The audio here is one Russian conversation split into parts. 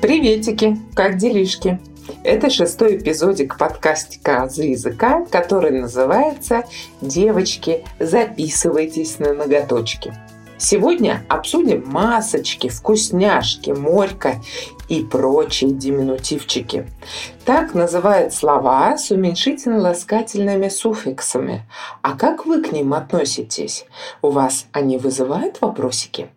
Приветики! Как делишки? Это шестой эпизодик подкастика «Азы языка», который называется «Девочки, записывайтесь на ноготочки». Сегодня обсудим масочки, вкусняшки, морька и прочие диминутивчики. Так называют слова с уменьшительно-ласкательными суффиксами. А как вы к ним относитесь? У вас они вызывают вопросики?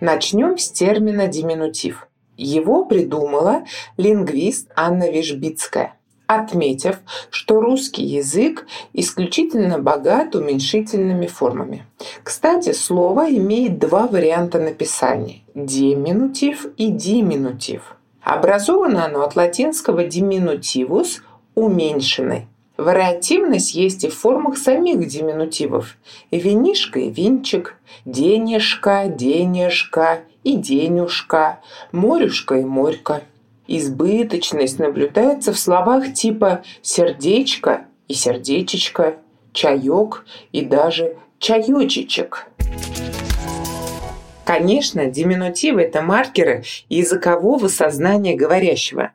Начнем с термина «диминутив». Его придумала лингвист Анна Вишбицкая, отметив, что русский язык исключительно богат уменьшительными формами. Кстати, слово имеет два варианта написания – деминутив и диминутив. Образовано оно от латинского diminutivus – уменьшенный, Вариативность есть и в формах самих диминутивов. Винишка и винчик, денежка, денежка и денюшка, морюшка и морька. Избыточность наблюдается в словах типа сердечко и сердечечко, чаек и даже чаечечек. Конечно, диминутивы – это маркеры языкового сознания говорящего.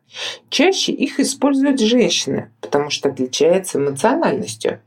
Чаще их используют женщины, потому что отличается эмоциональностью.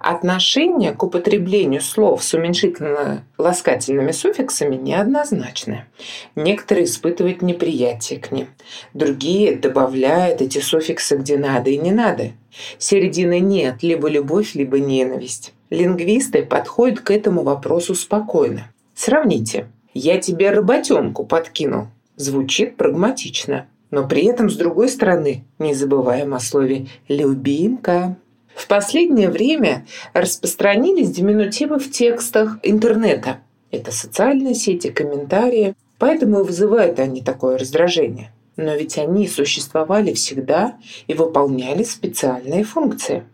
Отношение к употреблению слов с уменьшительно-ласкательными суффиксами неоднозначное. Некоторые испытывают неприятие к ним, другие добавляют эти суффиксы где надо и не надо. Середины нет, либо любовь, либо ненависть. Лингвисты подходят к этому вопросу спокойно. Сравните. «Я тебе работенку подкинул». Звучит прагматично. Но при этом, с другой стороны, не забываем о слове «любимка». В последнее время распространились диминутивы в текстах интернета. Это социальные сети, комментарии. Поэтому и вызывают они такое раздражение. Но ведь они существовали всегда и выполняли специальные функции.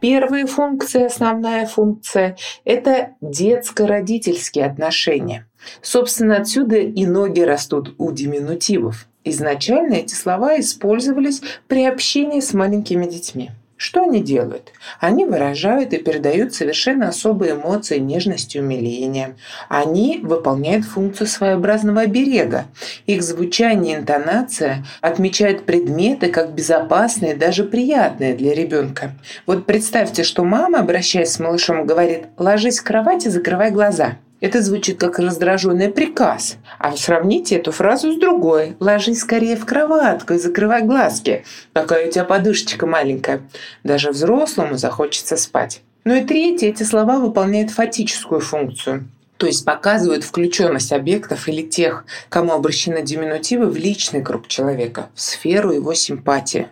Первая функция, основная функция – это детско-родительские отношения. Собственно, отсюда и ноги растут у диминутивов. Изначально эти слова использовались при общении с маленькими детьми. Что они делают? Они выражают и передают совершенно особые эмоции, нежность и умиление. Они выполняют функцию своеобразного оберега. Их звучание и интонация отмечают предметы как безопасные, даже приятные для ребенка. Вот представьте, что мама, обращаясь с малышом, говорит «ложись в кровать и закрывай глаза». Это звучит как раздраженный приказ. А сравните эту фразу с другой. «Ложись скорее в кроватку и закрывай глазки. Какая у тебя подушечка маленькая». Даже взрослому захочется спать. Ну и третье, эти слова выполняют фатическую функцию то есть показывают включенность объектов или тех, кому обращены диминутивы в личный круг человека, в сферу его симпатии.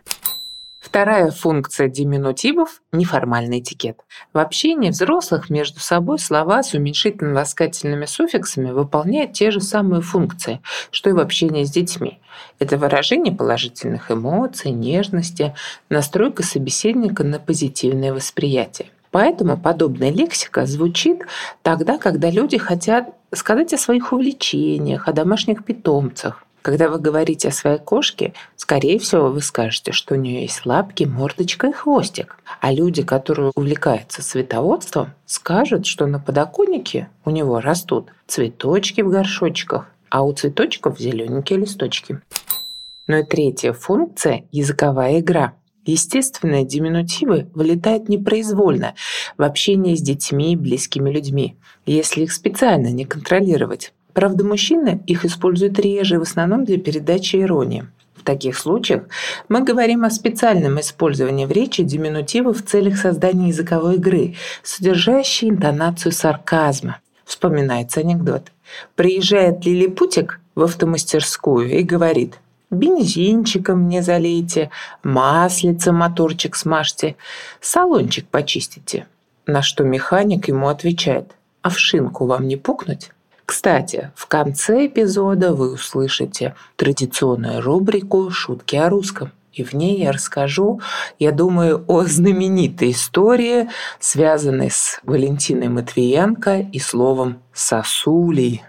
Вторая функция диминутивов – неформальный этикет. В общении взрослых между собой слова с уменьшительно-ласкательными суффиксами выполняют те же самые функции, что и в общении с детьми. Это выражение положительных эмоций, нежности, настройка собеседника на позитивное восприятие. Поэтому подобная лексика звучит тогда, когда люди хотят сказать о своих увлечениях, о домашних питомцах, когда вы говорите о своей кошке, скорее всего, вы скажете, что у нее есть лапки, мордочка и хвостик. А люди, которые увлекаются цветоводством, скажут, что на подоконнике у него растут цветочки в горшочках, а у цветочков зелененькие листочки. Ну и третья функция – языковая игра. Естественно, диминутивы вылетают непроизвольно в общении с детьми и близкими людьми, если их специально не контролировать. Правда, мужчины их используют реже, в основном для передачи иронии. В таких случаях мы говорим о специальном использовании в речи диминутивов в целях создания языковой игры, содержащей интонацию сарказма. Вспоминается анекдот. Приезжает лилипутик в автомастерскую и говорит «Бензинчиком мне залейте, маслица моторчик смажьте, салончик почистите». На что механик ему отвечает «А в шинку вам не пукнуть?» Кстати, в конце эпизода вы услышите традиционную рубрику «Шутки о русском». И в ней я расскажу, я думаю, о знаменитой истории, связанной с Валентиной Матвиенко и словом «сосулей».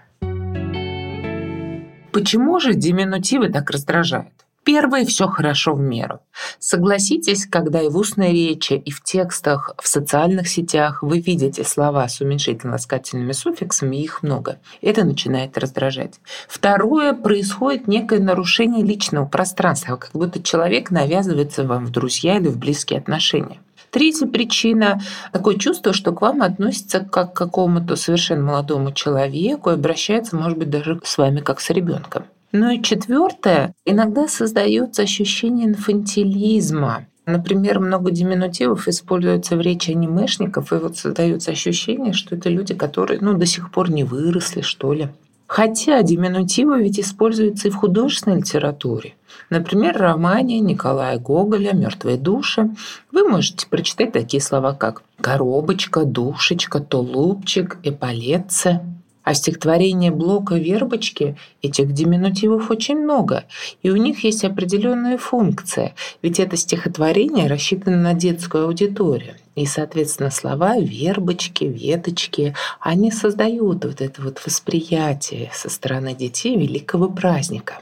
Почему же диминутивы так раздражают? Первое – все хорошо в меру. Согласитесь, когда и в устной речи, и в текстах, в социальных сетях вы видите слова с уменьшительно-ласкательными суффиксами, их много. Это начинает раздражать. Второе – происходит некое нарушение личного пространства, как будто человек навязывается вам в друзья или в близкие отношения. Третья причина – такое чувство, что к вам относится как к какому-то совершенно молодому человеку и обращается, может быть, даже с вами как с ребенком. Ну и четвертое, иногда создается ощущение инфантилизма. Например, много диминутивов используется в речи анимешников, и вот создается ощущение, что это люди, которые ну, до сих пор не выросли, что ли. Хотя диминутивы ведь используются и в художественной литературе. Например, в романе Николая Гоголя «Мертвые души» вы можете прочитать такие слова, как «коробочка», «душечка», «тулупчик», «эполетце». А стихотворение Блока «Вербочки» этих диминутивов очень много, и у них есть определенная функция, ведь это стихотворение рассчитано на детскую аудиторию. И, соответственно, слова «вербочки», «веточки», они создают вот это вот восприятие со стороны детей великого праздника.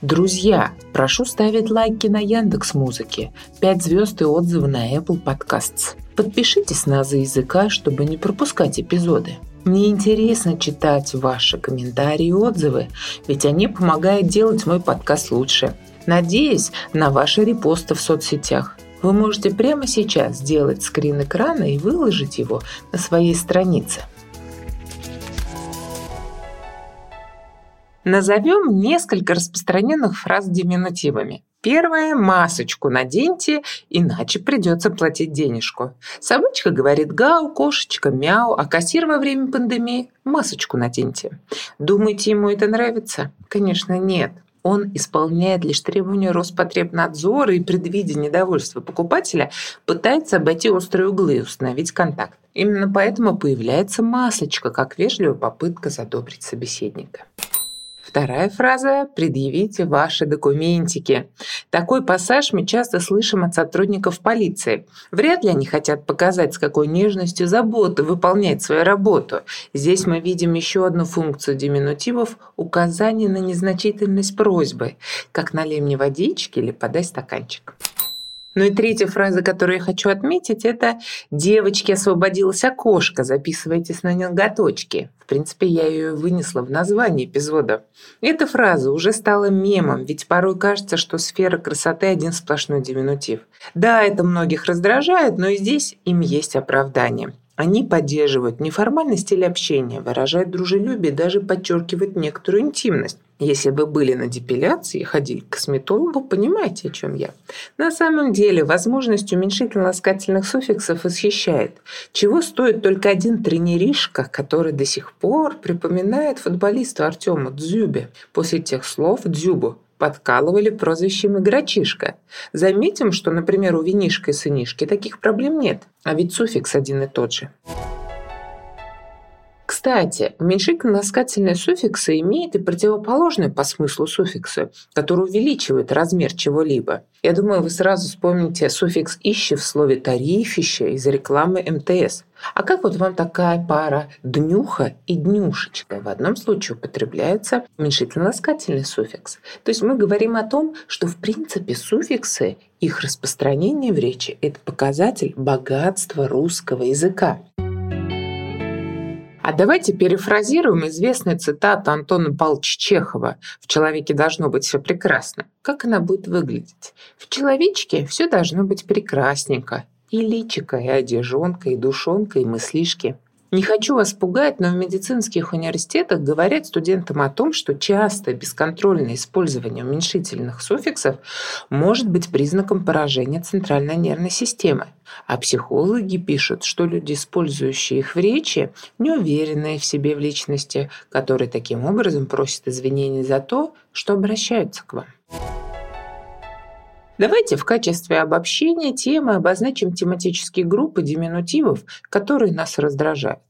Друзья, прошу ставить лайки на Яндекс Музыке, 5 звезд и отзывы на Apple Podcasts. Подпишитесь на «За языка», чтобы не пропускать эпизоды. Мне интересно читать ваши комментарии и отзывы, ведь они помогают делать мой подкаст лучше. Надеюсь на ваши репосты в соцсетях. Вы можете прямо сейчас сделать скрин экрана и выложить его на своей странице. Назовем несколько распространенных фраз диминутивами. Первое – масочку наденьте, иначе придется платить денежку. Собачка говорит гау, кошечка мяу, а кассир во время пандемии – масочку наденьте. Думаете, ему это нравится? Конечно, нет. Он исполняет лишь требования Роспотребнадзора и, предвидя недовольство покупателя, пытается обойти острые углы и установить контакт. Именно поэтому появляется масочка, как вежливая попытка задобрить собеседника. Вторая фраза – предъявите ваши документики. Такой пассаж мы часто слышим от сотрудников полиции. Вряд ли они хотят показать, с какой нежностью заботы выполняет свою работу. Здесь мы видим еще одну функцию диминутивов – указание на незначительность просьбы, как налей мне водички или подай стаканчик. Ну и третья фраза, которую я хочу отметить, это «девочки, освободилось окошко, записывайтесь на ноготочки». В принципе, я ее вынесла в название эпизода. Эта фраза уже стала мемом, ведь порой кажется, что сфера красоты – один сплошной диминутив. Да, это многих раздражает, но и здесь им есть оправдание. Они поддерживают неформальный стиль общения, выражают дружелюбие, даже подчеркивают некоторую интимность. Если бы были на депиляции ходили к косметологу, понимаете, о чем я. На самом деле, возможность уменьшительно-ласкательных суффиксов восхищает. Чего стоит только один тренеришка, который до сих пор припоминает футболисту Артему Дзюбе. После тех слов Дзюбу подкалывали прозвищем «игрочишка». Заметим, что, например, у винишка и сынишки таких проблем нет, а ведь суффикс один и тот же. Кстати, уменьшительно-ласкательные суффиксы имеют и противоположные по смыслу суффиксы, которые увеличивают размер чего-либо. Я думаю, вы сразу вспомните суффикс «ище» в слове «тарифище» из рекламы МТС. А как вот вам такая пара «днюха» и «днюшечка»? В одном случае употребляется уменьшительно-ласкательный суффикс. То есть мы говорим о том, что в принципе суффиксы, их распространение в речи – это показатель богатства русского языка. А давайте перефразируем известную цитату Антона Павловича Чехова «В человеке должно быть все прекрасно». Как она будет выглядеть? В человечке все должно быть прекрасненько. И личико, и одежонка, и душонка, и мыслишки – не хочу вас пугать, но в медицинских университетах говорят студентам о том, что часто бесконтрольное использование уменьшительных суффиксов может быть признаком поражения центральной нервной системы. А психологи пишут, что люди, использующие их в речи, неуверенные в себе в личности, которые таким образом просят извинений за то, что обращаются к вам. Давайте в качестве обобщения темы обозначим тематические группы диминутивов, которые нас раздражают.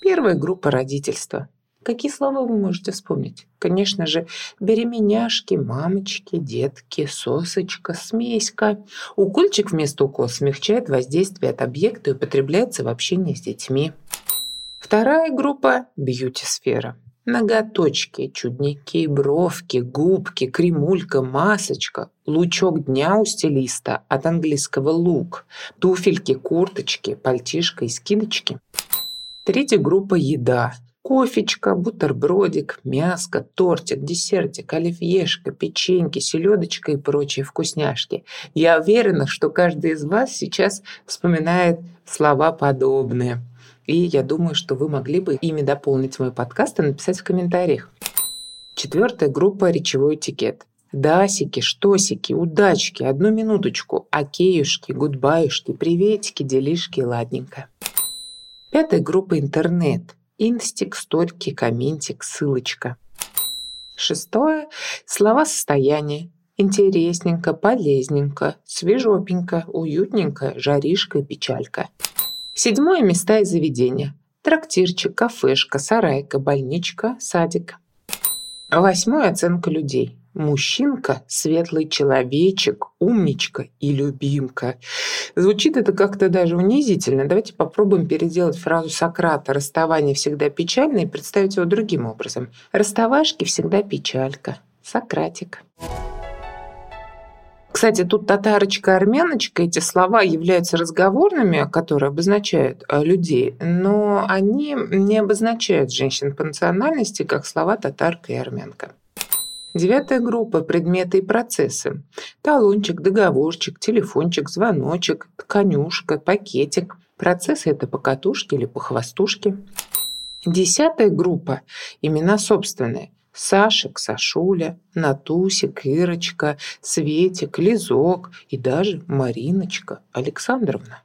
Первая группа – родительства. Какие слова вы можете вспомнить? Конечно же, беременяшки, мамочки, детки, сосочка, смеська. Укольчик вместо укола смягчает воздействие от объекта и употребляется в общении с детьми. Вторая группа – бьюти-сфера. Ноготочки, чудники, бровки, губки, кремулька, масочка, лучок дня у стилиста от английского лук, туфельки, курточки, пальтишко и скидочки. Третья группа – еда. Кофечка, бутербродик, мяско, тортик, десертик, оливьешка, печеньки, селедочка и прочие вкусняшки. Я уверена, что каждый из вас сейчас вспоминает слова подобные – и я думаю, что вы могли бы ими дополнить мой подкаст и написать в комментариях. Четвертая группа – речевой этикет. Дасики, штосики, удачки, одну минуточку, океюшки, гудбаюшки, приветики, делишки, ладненько. Пятая группа – интернет. Инстик, сторики, комментик, ссылочка. Шестое – слова состояния. Интересненько, полезненько, свежопенько, уютненько, жаришка печалька. Седьмое – места и заведения. Трактирчик, кафешка, сарайка, больничка, садик. Восьмое – оценка людей. Мужчинка, светлый человечек, умничка и любимка. Звучит это как-то даже унизительно. Давайте попробуем переделать фразу Сократа «расставание всегда печально» и представить его другим образом. «Расставашки всегда печалька». Сократик. Кстати, тут татарочка, армяночка, эти слова являются разговорными, которые обозначают э, людей, но они не обозначают женщин по национальности, как слова татарка и армянка. Девятая группа – предметы и процессы. Талончик, договорчик, телефончик, звоночек, тканюшка, пакетик. Процессы – это покатушки или похвастушки. Десятая группа – имена собственные. Сашек, Сашуля, Натусик, Ирочка, Светик, Лизок и даже Мариночка Александровна.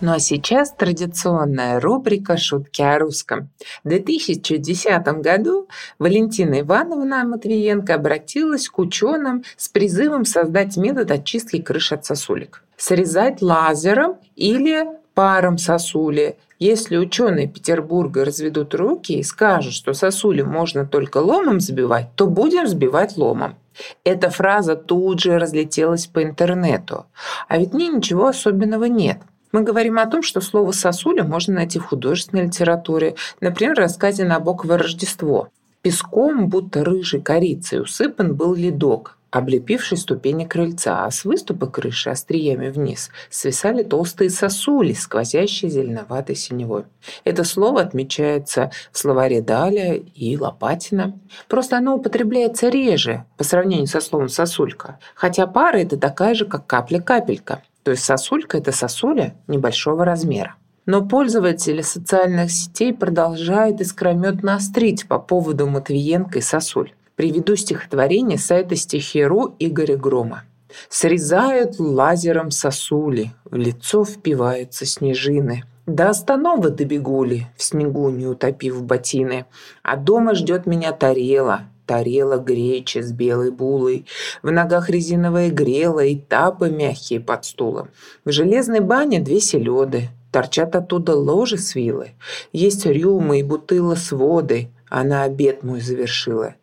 Ну а сейчас традиционная рубрика «Шутки о русском». В 2010 году Валентина Ивановна Матвиенко обратилась к ученым с призывом создать метод очистки крыш от сосулек. Срезать лазером или паром сосули. Если ученые Петербурга разведут руки и скажут, что сосули можно только ломом сбивать, то будем сбивать ломом. Эта фраза тут же разлетелась по интернету. А ведь мне ничего особенного нет. Мы говорим о том, что слово «сосуля» можно найти в художественной литературе, например, в рассказе «Набоково Рождество». Песком, будто рыжей корицей, усыпан был ледок, облепивший ступени крыльца, а с выступа крыши остриями вниз свисали толстые сосули, сквозящие зеленоватой синевой. Это слово отмечается в словаре Даля и Лопатина. Просто оно употребляется реже по сравнению со словом «сосулька», хотя пара – это такая же, как капля-капелька. То есть сосулька – это сосуля небольшого размера. Но пользователи социальных сетей продолжают искрометно острить по поводу Матвиенко и сосуль. Приведу стихотворение сайта Стихиру Игоря Грома. Срезают лазером сосули, в лицо впиваются снежины. До останова добегули, в снегу не утопив ботины. А дома ждет меня тарела, тарела гречи с белой булой, в ногах резиновая грела и тапы мягкие под стулом. В железной бане две селеды, торчат оттуда ложи с вилы, есть рюмы и бутыла с водой, она обед мой завершила.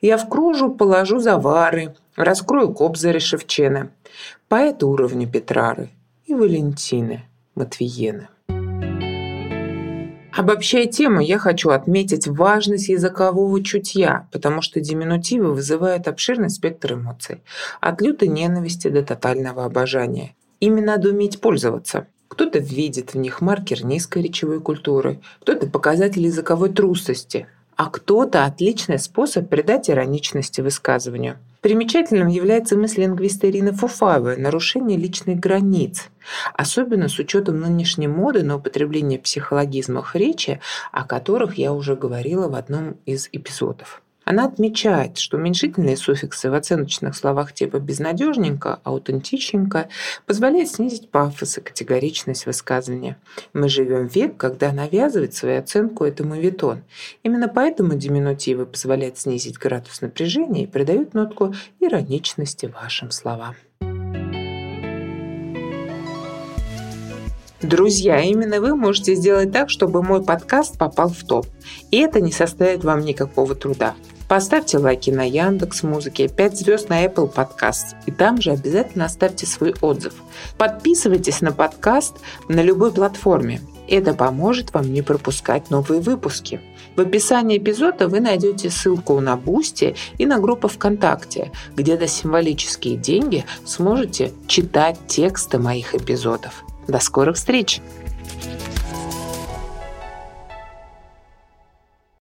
Я в кружу положу завары, раскрою кобзари Шевчена, поэта уровня Петрары и Валентины Матвиены. Обобщая тему, я хочу отметить важность языкового чутья, потому что диминутивы вызывают обширный спектр эмоций, от лютой ненависти до тотального обожания. Ими надо уметь пользоваться. Кто-то видит в них маркер низкой речевой культуры, кто-то показатель языковой трусости – а кто-то – отличный способ придать ироничности высказыванию. Примечательным является мысль лингвиста Ирины Фуфаевой – нарушение личных границ, особенно с учетом нынешней моды на употребление психологизмов речи, о которых я уже говорила в одном из эпизодов. Она отмечает, что уменьшительные суффиксы в оценочных словах типа «безнадежненько», «аутентичненько» позволяют снизить пафос и категоричность высказывания. Мы живем век, когда навязывать свою оценку – это мовитон. Именно поэтому диминутивы позволяют снизить градус напряжения и придают нотку ироничности вашим словам. Друзья, именно вы можете сделать так, чтобы мой подкаст попал в топ. И это не составит вам никакого труда. Поставьте лайки на Яндекс Музыке, 5 звезд на Apple Podcast. И там же обязательно оставьте свой отзыв. Подписывайтесь на подкаст на любой платформе. Это поможет вам не пропускать новые выпуски. В описании эпизода вы найдете ссылку на Boosty и на группу ВКонтакте, где за символические деньги сможете читать тексты моих эпизодов. До скорых встреч!